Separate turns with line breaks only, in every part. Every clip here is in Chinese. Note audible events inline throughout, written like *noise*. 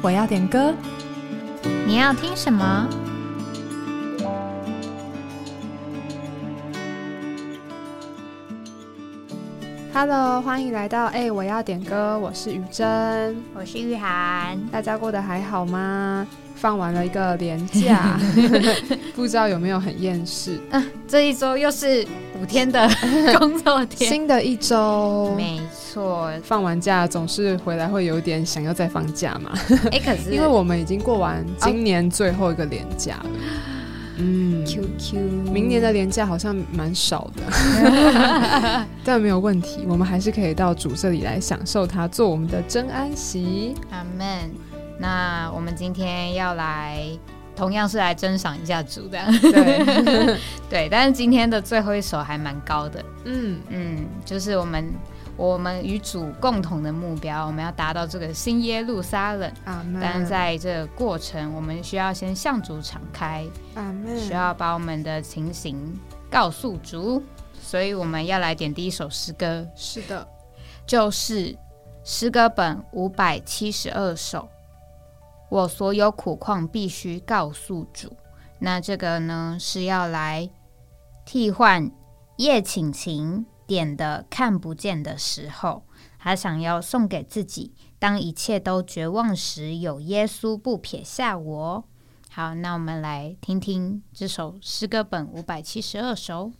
我要点歌，
你要听什么
？Hello，欢迎来到哎，我要点歌，我是雨珍，
我是玉涵，
大家过得还好吗？放完了一个年假，*laughs* 不知道有没有很厌世？
嗯，这一周又是五天的工作天，
新的一周，
没错。
放完假总是回来会有点想要再放假嘛？*laughs*
哎，可是
因为我们已经过完今年最后一个年假了，
嗯，QQ，
明年的年假好像蛮少的，*laughs* 但没有问题，我们还是可以到主这里来享受它，做我们的真安息。
阿门。那我们今天要来，同样是来珍赏一下主的，
对 *laughs*
对。但是今天的最后一首还蛮高的，嗯嗯，就是我们我们与主共同的目标，我们要达到这个新耶路撒冷。
啊，
但在这个过程，我们需要先向主敞开，
啊，
需要把我们的情形告诉主，所以我们要来点第一首诗歌。
是的，
就是诗歌本五百七十二首。我所有苦况必须告诉主。那这个呢，是要来替换叶请晴点的看不见的时候，还想要送给自己。当一切都绝望时，有耶稣不撇下我。好，那我们来听听这首诗歌本五百七十二首。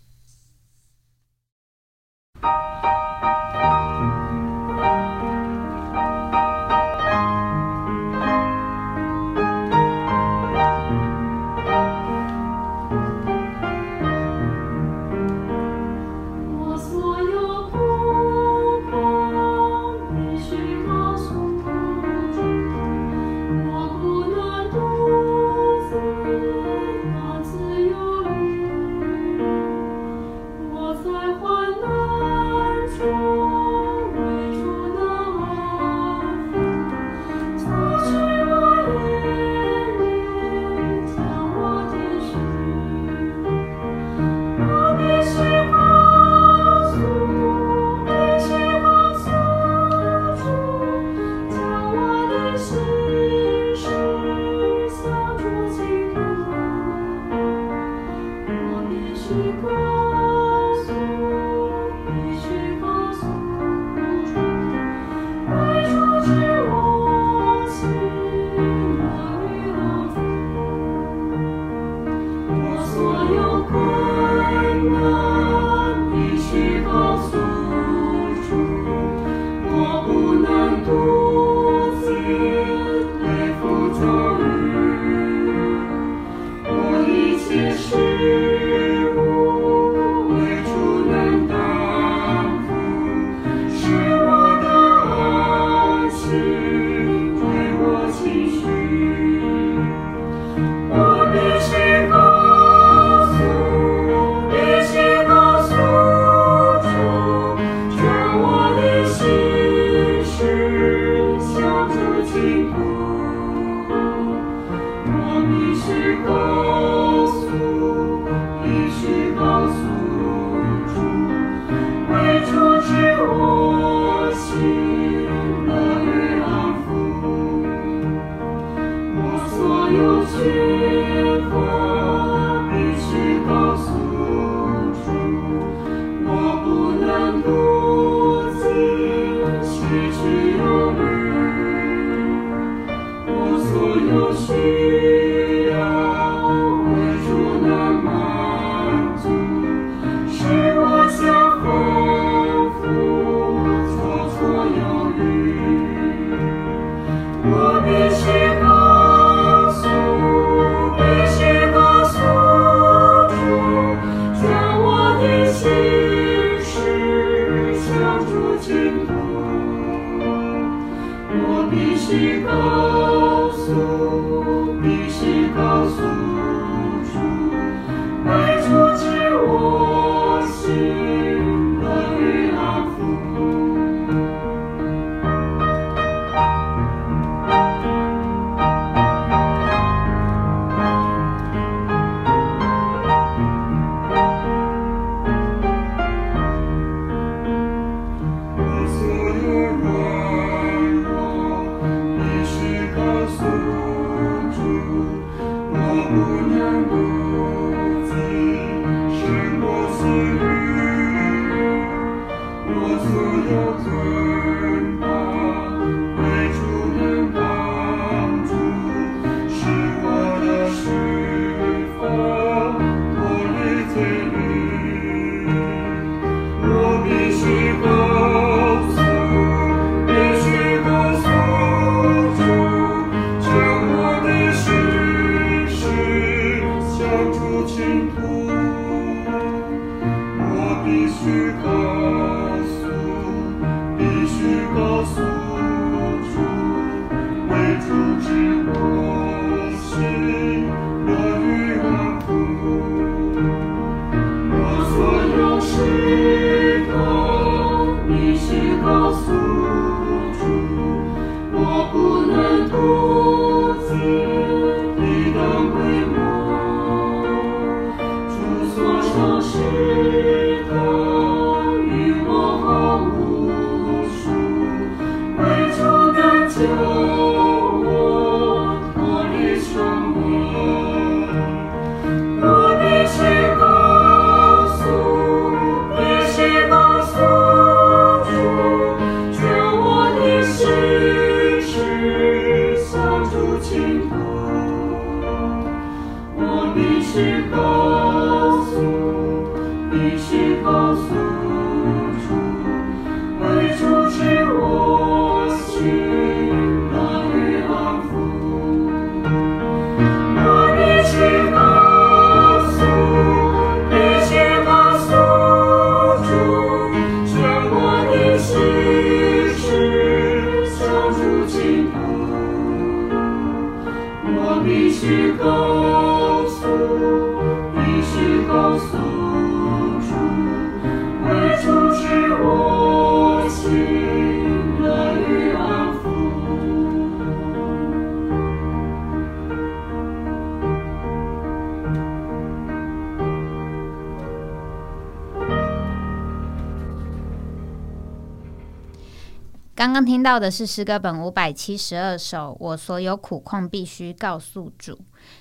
刚听到的是诗歌本五百七十二首，我所有苦况必须告诉主。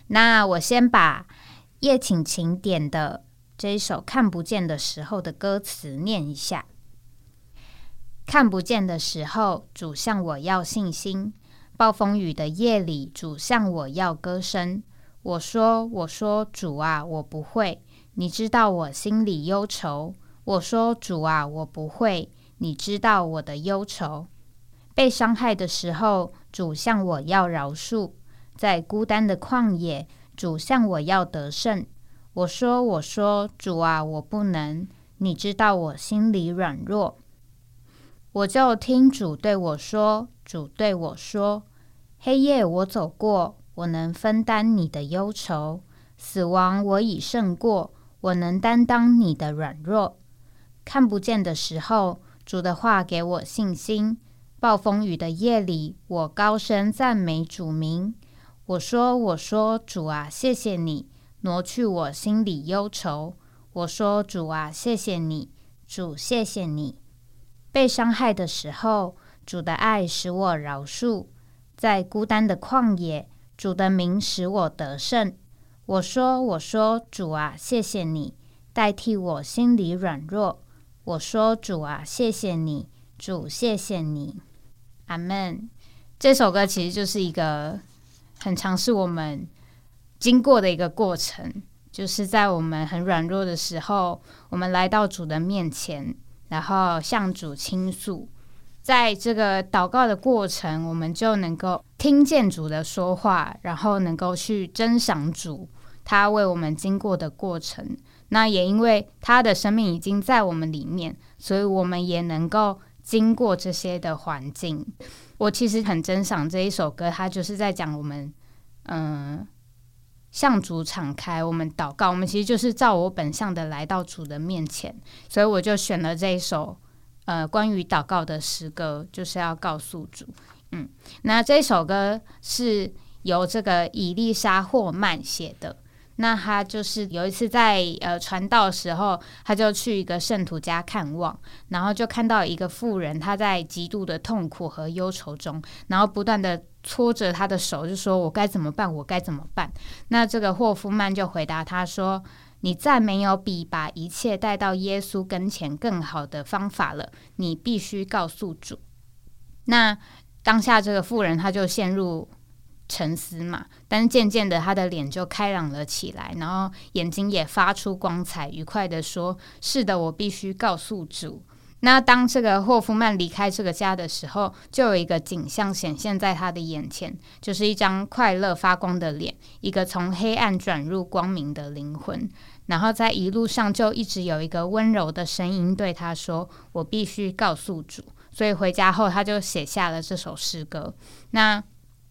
那我先把叶请晴点的这一首看不见的时候的歌词念一下：看不见的时候，主向我要信心；暴风雨的夜里，主向我要歌声。我说：“我说，主啊，我不会。你知道我心里忧愁。”我说：“主啊，我不会。”你知道我的忧愁，被伤害的时候，主向我要饶恕；在孤单的旷野，主向我要得胜。我说：“我说，主啊，我不能。”你知道我心里软弱，我就听主对我说：“主对我说，黑夜我走过，我能分担你的忧愁；死亡我已胜过，我能担当你的软弱。看不见的时候。”主的话给我信心。暴风雨的夜里，我高声赞美主名。我说：“我说，主啊，谢谢你挪去我心里忧愁。”我说：“主啊，谢谢你，主，谢谢你。”被伤害的时候，主的爱使我饶恕；在孤单的旷野，主的名使我得胜。我说：“我说，主啊，谢谢你代替我心里软弱。”我说：“主啊，谢谢你，主，谢谢你，阿门。”这首歌其实就是一个很尝试我们经过的一个过程，就是在我们很软弱的时候，我们来到主的面前，然后向主倾诉。在这个祷告的过程，我们就能够听见主的说话，然后能够去珍赏主他为我们经过的过程。那也因为他的生命已经在我们里面，所以我们也能够经过这些的环境。我其实很珍赏这一首歌，它就是在讲我们，嗯，向主敞开，我们祷告，我们其实就是照我本相的来到主的面前。所以我就选了这一首，呃，关于祷告的诗歌，就是要告诉主，嗯，那这首歌是由这个伊丽莎霍曼写的。那他就是有一次在呃传道时候，他就去一个圣徒家看望，然后就看到一个妇人，她在极度的痛苦和忧愁中，然后不断的搓着他的手，就说：“我该怎么办？我该怎么办？”那这个霍夫曼就回答他说：“你再没有比把一切带到耶稣跟前更好的方法了，你必须告诉主。”那当下这个妇人，她就陷入。沉思嘛，但是渐渐的，他的脸就开朗了起来，然后眼睛也发出光彩，愉快的说：“是的，我必须告诉主。”那当这个霍夫曼离开这个家的时候，就有一个景象显现在他的眼前，就是一张快乐发光的脸，一个从黑暗转入光明的灵魂。然后在一路上就一直有一个温柔的声音对他说：“我必须告诉主。”所以回家后，他就写下了这首诗歌。那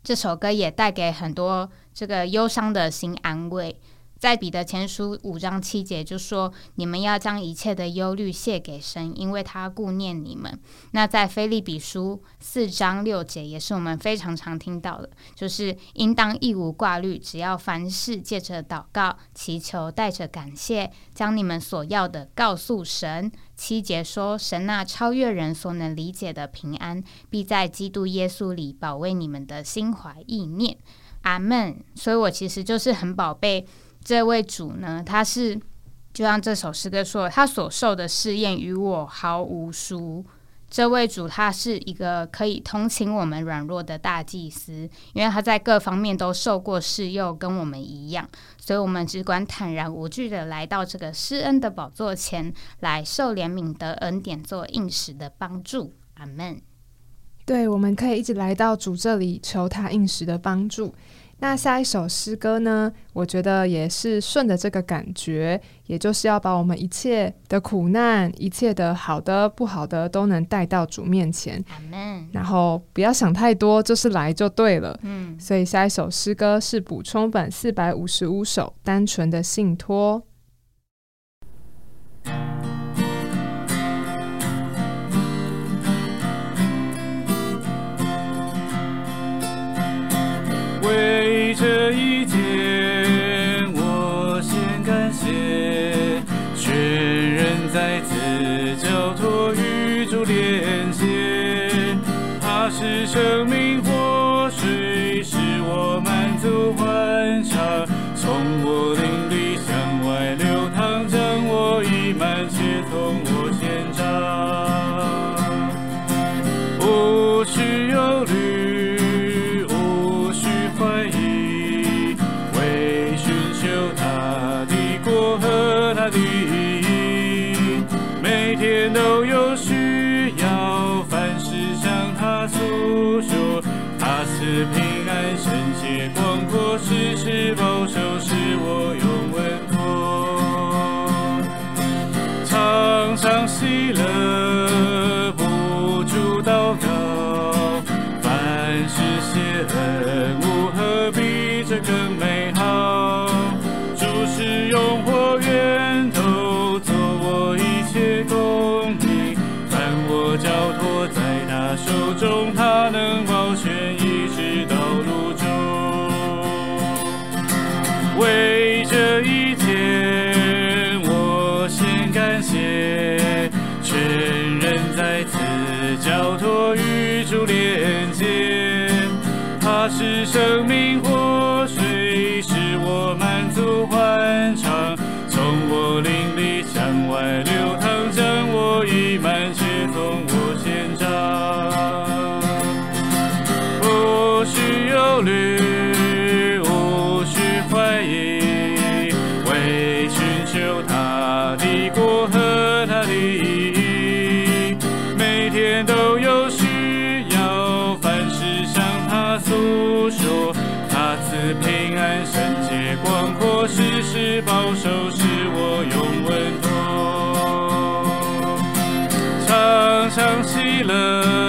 这首歌也带给很多这个忧伤的心安慰。在彼得前书五章七节就说：“你们要将一切的忧虑卸给神，因为他顾念你们。”那在菲利比书四章六节也是我们非常常听到的，就是应当一无挂虑，只要凡事借着祷告、祈求，带着感谢，将你们所要的告诉神。七节说：“神那超越人所能理解的平安，必在基督耶稣里保卫你们的心怀意念。”阿门。所以我其实就是很宝贝。这位主呢，他是就像这首诗歌说，他所受的试验与我毫无殊。这位主他是一个可以同情我们软弱的大祭司，因为他在各方面都受过试诱，跟我们一样，所以我们只管坦然无惧的来到这个施恩的宝座前来受怜悯的恩典做应时的帮助。阿门。
对，我们可以一直来到主这里求他应时的帮助。那下一首诗歌呢？我觉得也是顺着这个感觉，也就是要把我们一切的苦难、一切的好的、不好的，都能带到主面前。然后不要想太多，就是来就对了。嗯。所以下一首诗歌是补充本四百五十五首，单纯的信托。
是平安，圣洁广阔，时时右手是我，用温柔唱响喜乐。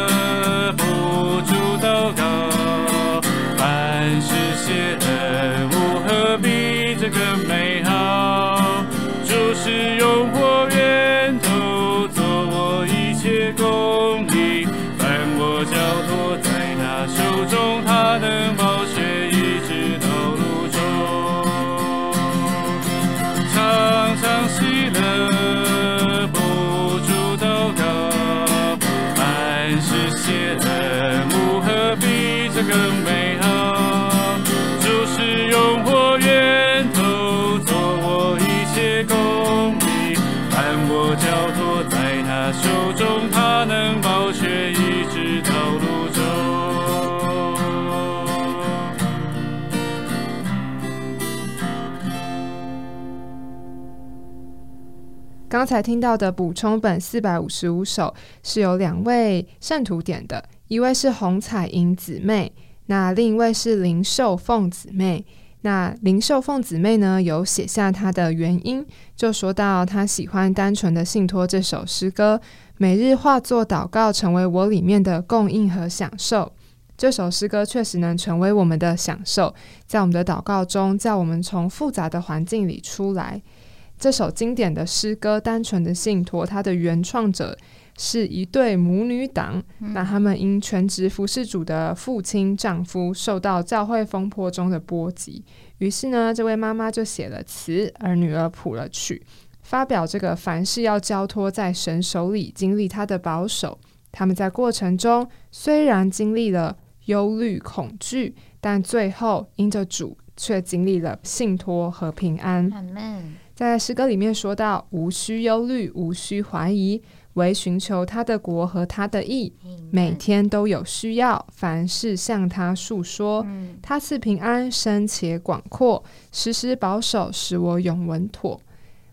刚才听到的补充本四百五十五首是由两位圣徒点的，一位是红彩莹姊妹，那另一位是林秀凤姊妹。那林秀凤姊妹呢，有写下她的原因，就说到她喜欢单纯的信托这首诗歌，每日化作祷告，成为我里面的供应和享受。这首诗歌确实能成为我们的享受，在我们的祷告中，叫我们从复杂的环境里出来。这首经典的诗歌《单纯的信托》，它的原创者是一对母女档。那他们因全职服侍主的父亲丈夫受到教会风波中的波及，于是呢，这位妈妈就写了词，而女儿谱了曲，发表这个凡事要交托在神手里，经历他的保守。他们在过程中虽然经历了忧虑、恐惧，但最后因着主，却经历了信托和平安。在诗歌里面说到，无需忧虑，无需怀疑，唯寻求他的国和他的义，每天都有需要，凡事向他诉说。他赐平安，深且广阔，时时保守，使我永稳妥。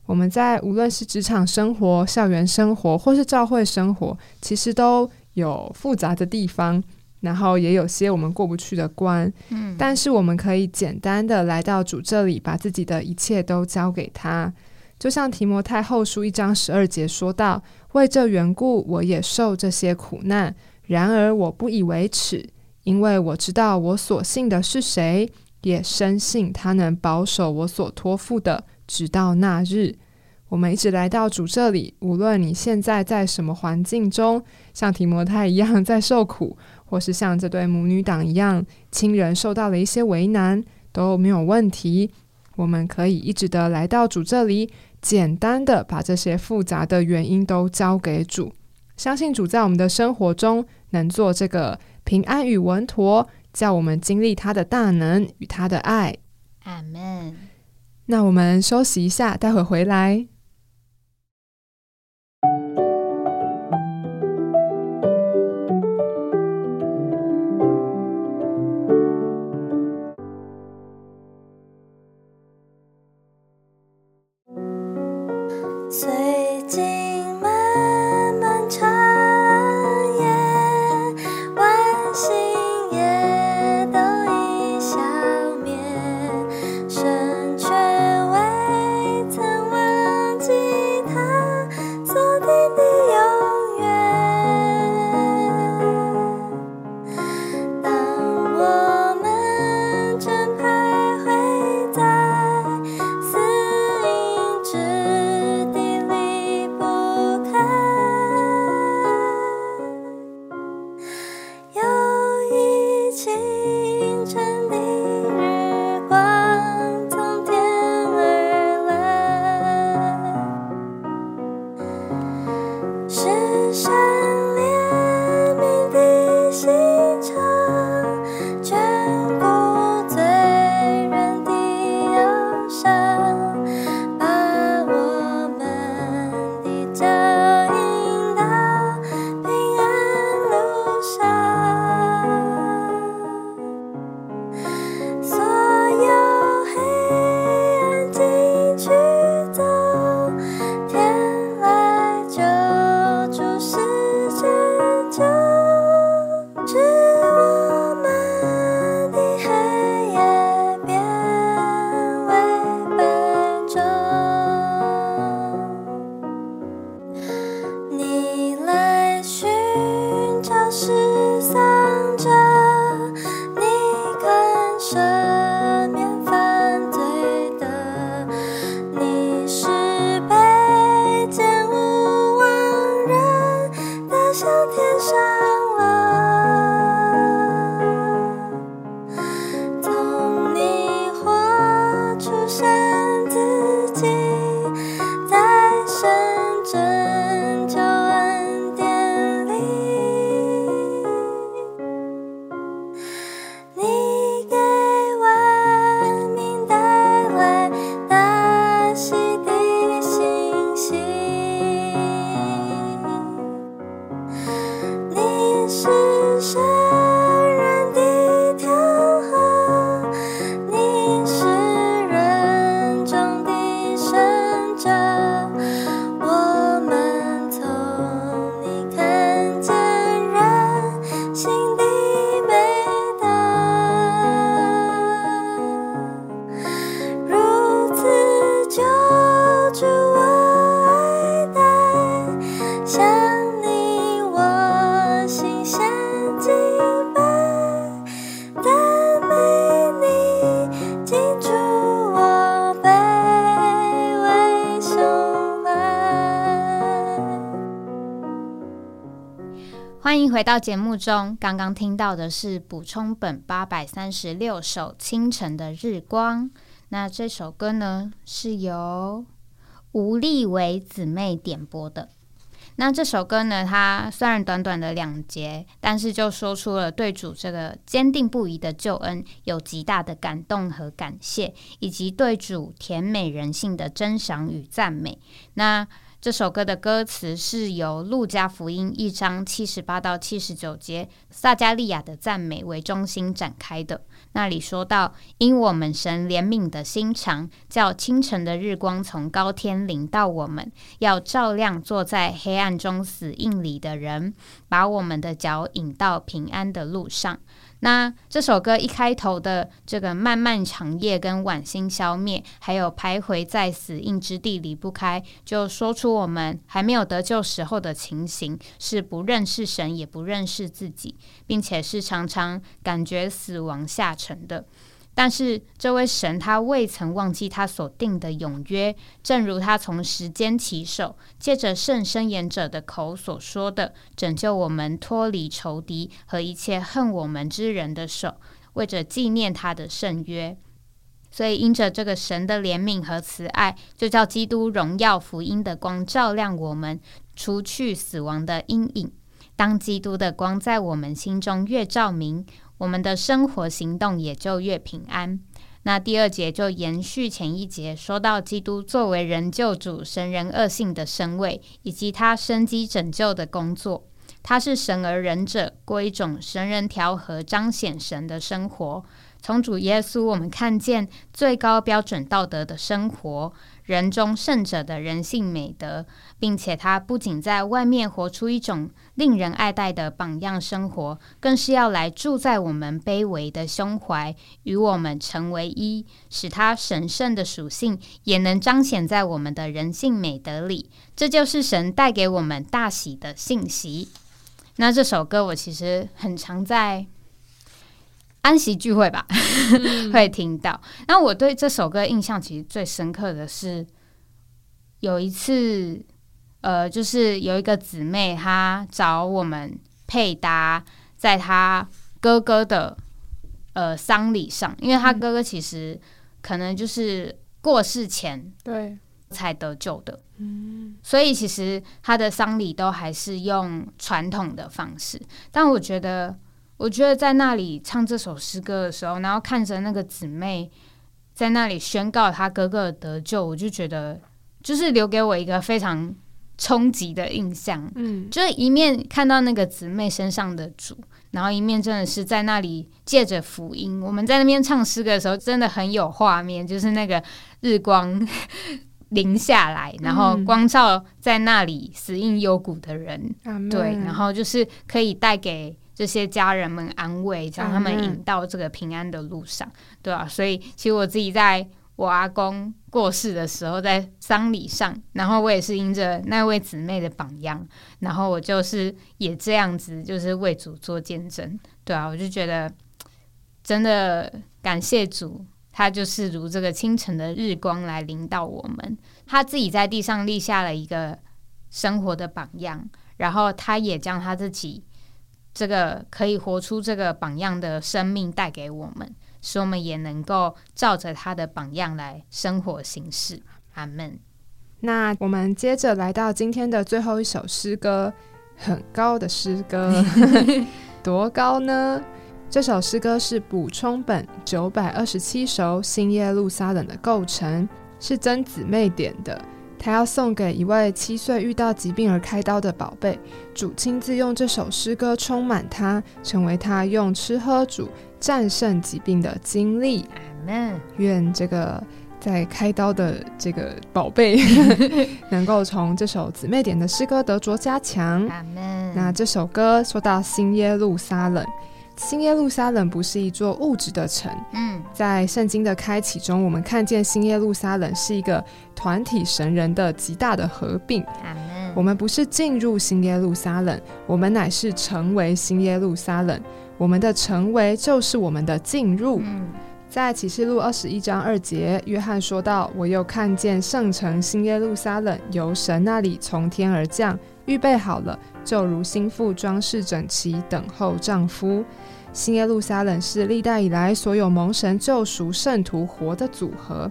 我们在无论是职场生活、校园生活，或是教会生活，其实都有复杂的地方。然后也有些我们过不去的关，嗯，但是我们可以简单的来到主这里，把自己的一切都交给他。就像提摩太后书一章十二节说到：“为这缘故，我也受这些苦难，然而我不以为耻，因为我知道我所信的是谁，也深信他能保守我所托付的，直到那日。”我们一直来到主这里，无论你现在在什么环境中，像提摩太一样在受苦。或是像这对母女党一样，亲人受到了一些为难，都没有问题。我们可以一直的来到主这里，简单的把这些复杂的原因都交给主，相信主在我们的生活中能做这个平安与稳妥，叫我们经历他的大能与他的爱。
阿门。
那我们休息一下，待会回来。
回到节目中。刚刚听到的是补充本八百三十六首《清晨的日光》。那这首歌呢，是由吴丽伟姊妹点播的。那这首歌呢，它虽然短短的两节，但是就说出了对主这个坚定不移的救恩有极大的感动和感谢，以及对主甜美人性的珍赏与赞美。那这首歌的歌词是由路加福音一章七十八到七十九节撒加利亚的赞美为中心展开的。那里说到，因我们神怜悯的心肠，叫清晨的日光从高天临到我们，要照亮坐在黑暗中死硬里的人，把我们的脚引到平安的路上。那这首歌一开头的这个漫漫长夜跟晚星消灭，还有徘徊在死印之地离不开，就说出我们还没有得救时候的情形，是不认识神，也不认识自己，并且是常常感觉死亡下沉的。但是这位神他未曾忘记他所定的永约，正如他从时间起手，借着圣申言者的口所说的，拯救我们脱离仇敌和一切恨我们之人的手，为着纪念他的圣约。所以因着这个神的怜悯和慈爱，就叫基督荣耀福音的光照亮我们，除去死亡的阴影。当基督的光在我们心中越照明。我们的生活行动也就越平安。那第二节就延续前一节，说到基督作为人救主、神人恶性的身位，以及他生机拯救的工作。他是神而仁者，过一种神人调和、彰显神的生活。从主耶稣，我们看见最高标准道德的生活。人中圣者的人性美德，并且他不仅在外面活出一种令人爱戴的榜样生活，更是要来住在我们卑微的胸怀，与我们成为一，使他神圣的属性也能彰显在我们的人性美德里。这就是神带给我们大喜的信息。那这首歌我其实很常在。安息聚会吧，*laughs* 会听到。那我对这首歌印象其实最深刻的是，有一次，呃，就是有一个姊妹她找我们配搭，在她哥哥的呃丧礼上，因为她哥哥其实可能就是过世前
对
才得救的，嗯，所以其实他的丧礼都还是用传统的方式，但我觉得。我觉得在那里唱这首诗歌的时候，然后看着那个姊妹在那里宣告她哥哥得救，我就觉得就是留给我一个非常冲击的印象。嗯，就是一面看到那个姊妹身上的主，然后一面真的是在那里借着福音，我们在那边唱诗歌的时候，真的很有画面，就是那个日光临下来，然后光照在那里死硬幽谷的人，对，然后就是可以带给。这些家人们安慰，将他们引到这个平安的路上，对吧？所以，其实我自己在我阿公过世的时候，在丧礼上，然后我也是因着那位姊妹的榜样，然后我就是也这样子，就是为主做见证，对啊，我就觉得真的感谢主，他就是如这个清晨的日光来领导我们，他自己在地上立下了一个生活的榜样，然后他也将他自己。这个可以活出这个榜样的生命带给我们，使我们也能够照着他的榜样来生活行事。阿门。
那我们接着来到今天的最后一首诗歌，很高的诗歌，*laughs* 多高呢？这首诗歌是补充本九百二十七首新耶路撒冷的构成，是真姊妹点的。他要送给一位七岁遇到疾病而开刀的宝贝，主亲自用这首诗歌充满他，成为他用吃喝主战胜疾病的经历。愿这个在开刀的这个宝贝 *laughs* 能够从这首姊妹点的诗歌得着加强。那这首歌说到新耶路撒冷。新耶路撒冷不是一座物质的城。嗯，在圣经的开启中，我们看见新耶路撒冷是一个团体神人的极大的合并。我们不是进入新耶路撒冷，我们乃是成为新耶路撒冷。我们的成为就是我们的进入。嗯在启示录二十一章二节，约翰说道：“我又看见圣城新耶路撒冷由神那里从天而降，预备好了，就如心腹装饰整齐，等候丈夫。新耶路撒冷是历代以来所有蒙神救赎圣徒活的组合。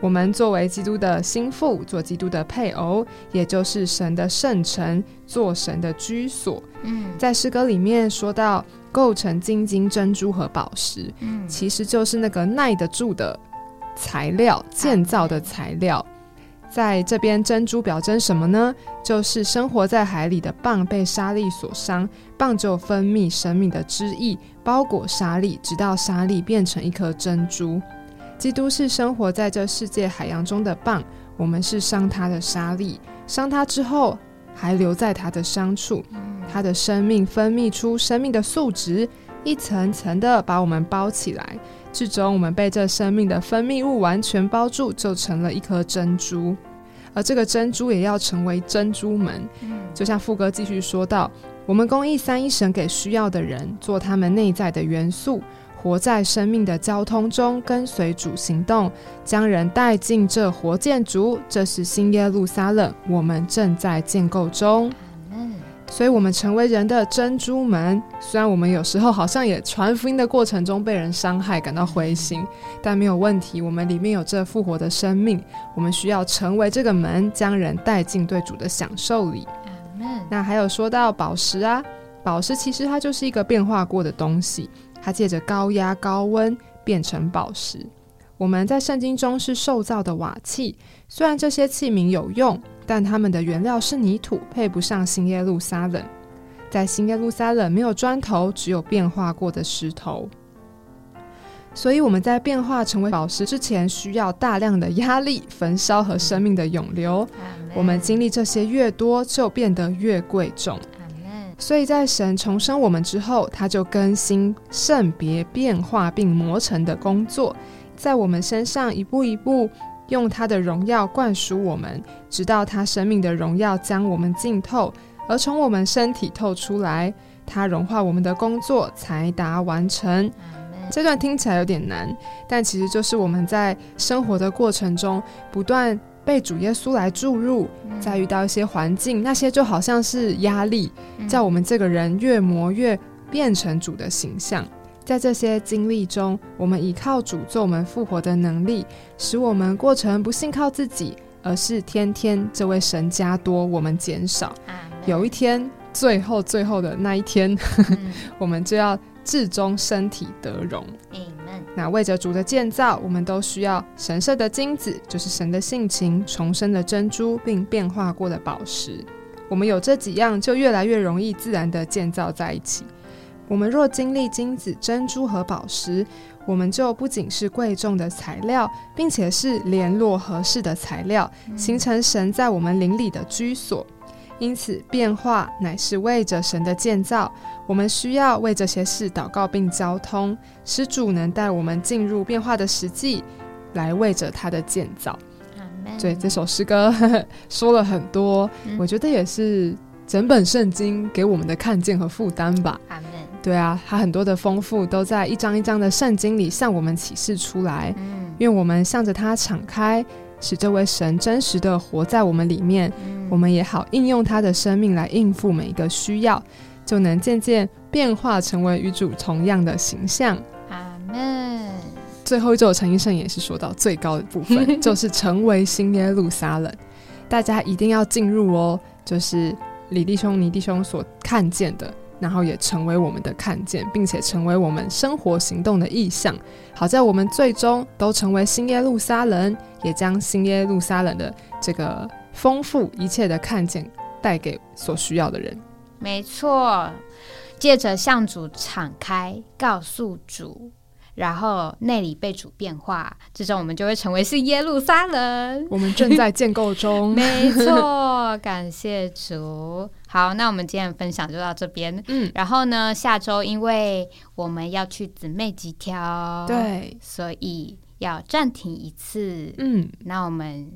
我们作为基督的心腹，做基督的配偶，也就是神的圣城，做神的居所。
嗯，
在诗歌里面说到，构成金金珍珠和宝石，
嗯
其实就是那个耐得住的材料，建造的材料。在这边，珍珠表征什么呢？就是生活在海里的蚌被沙粒所伤，蚌就分泌生命的汁液，包裹沙粒，直到沙粒变成一颗珍珠。基督是生活在这世界海洋中的蚌，我们是伤他的沙粒，伤他之后还留在他的伤处，他的生命分泌出生命的素质，一层层的把我们包起来，最终我们被这生命的分泌物完全包住，就成了一颗珍珠。而这个珍珠也要成为珍珠门，就像副歌继续说到，我们公益三一神给需要的人，做他们内在的元素，活在生命的交通中，跟随主行动，将人带进这活建筑。这是新耶路撒冷，我们正在建构中。
嗯
所以，我们成为人的珍珠门。虽然我们有时候好像也传福音的过程中被人伤害，感到灰心，但没有问题。我们里面有这复活的生命，我们需要成为这个门，将人带进对主的享受里。那还有说到宝石啊，宝石其实它就是一个变化过的东西，它借着高压、高温变成宝石。我们在圣经中是受造的瓦器，虽然这些器皿有用，但它们的原料是泥土，配不上新耶路撒冷。在新耶路撒冷没有砖头，只有变化过的石头。所以我们在变化成为宝石之前，需要大量的压力、焚烧和生命的涌流。我们经历这些越多，就变得越贵重。所以在神重生我们之后，他就更新、圣别、变化并磨成的工作，在我们身上一步一步用他的荣耀灌输我们，直到他生命的荣耀将我们浸透，而从我们身体透出来，他融化我们的工作才达完成。这段听起来有点难，但其实就是我们在生活的过程中不断被主耶稣来注入，
嗯
再遇到一些环境，那些就好像是压力，
嗯
叫我们这个人越磨越变成主的形象。在这些经历中，我们依靠主做我们复活的能力，使我们过程不信靠自己，而是天天这位神加多，我们减少。有一天，最后最后的那一天，
嗯 *laughs*
我们就要至终身体得荣。那为着主的建造，我们都需要神圣的金子，就是神的性情、重生的珍珠，并变化过的宝石。我们有这几样，就越来越容易自然的建造在一起。我们若经历金子、珍珠和宝石，我们就不仅是贵重的材料，并且是联络合适的材料，形成神在我们灵里的居所。因此，变化乃是为着神的建造。我们需要为这些事祷告并交通，使主能带我们进入变化的实际，来为着他的建造。对这首诗歌 *laughs* 说了很多，
嗯
我觉得也是整本圣经给我们的看见和负担吧。对啊，它很多的丰富都在一张一张的圣经里向我们启示出来。
嗯
愿我们向着它敞开，使这位神真实的活在我们里面，
嗯
我们也好应用他的生命来应付每一个需要，就能渐渐变化成为与主同样的形象。
阿门。
最后一周陈医生也是说到最高的部分，*laughs* 就是成为新耶路撒冷，大家一定要进入哦，就是李弟兄、倪弟兄所看见的。然后也成为我们的看见，并且成为我们生活行动的意向。好在我们最终都成为新耶路撒冷，也将新耶路撒冷的这个丰富一切的看见带给所需要的人。
没错，借着向主敞开，告诉主，然后内里被主变化，这种我们就会成为是耶路撒冷。
我们正在建构中。*laughs*
没错，感谢主。好，那我们今天的分享就到这边。
嗯，
然后呢，下周因为我们要去姊妹集挑，，
对，
所以要暂停一次。
嗯，
那我们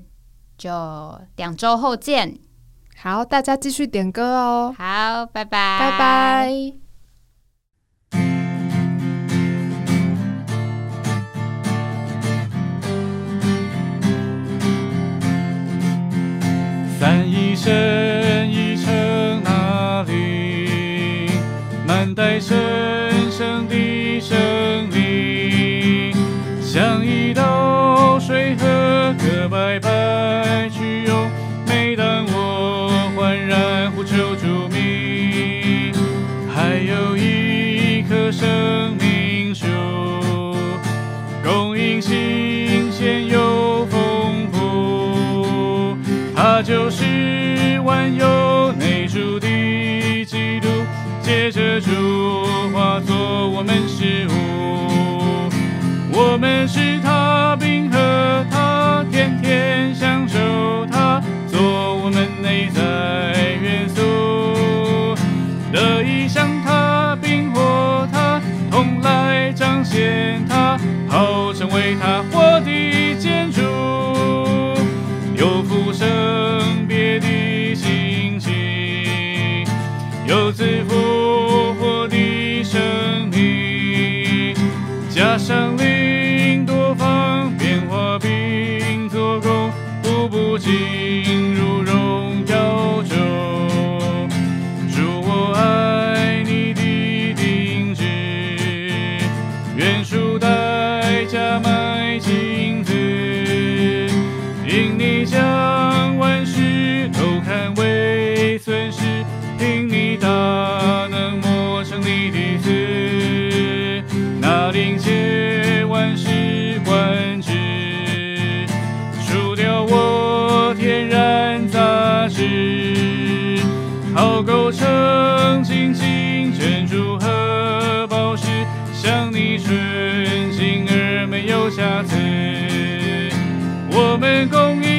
就两周后见。
好，大家继续点歌哦，
好，拜拜，
拜拜。
待神圣的生命，像一道水河，个白白去涌。每当我焕然呼求主名，还有一棵生命树，供应新鲜又丰富，它就是万有。接着处花做我们食物我们是他成晶晶，珍珠和宝石，像你纯净而没有瑕疵。我们共。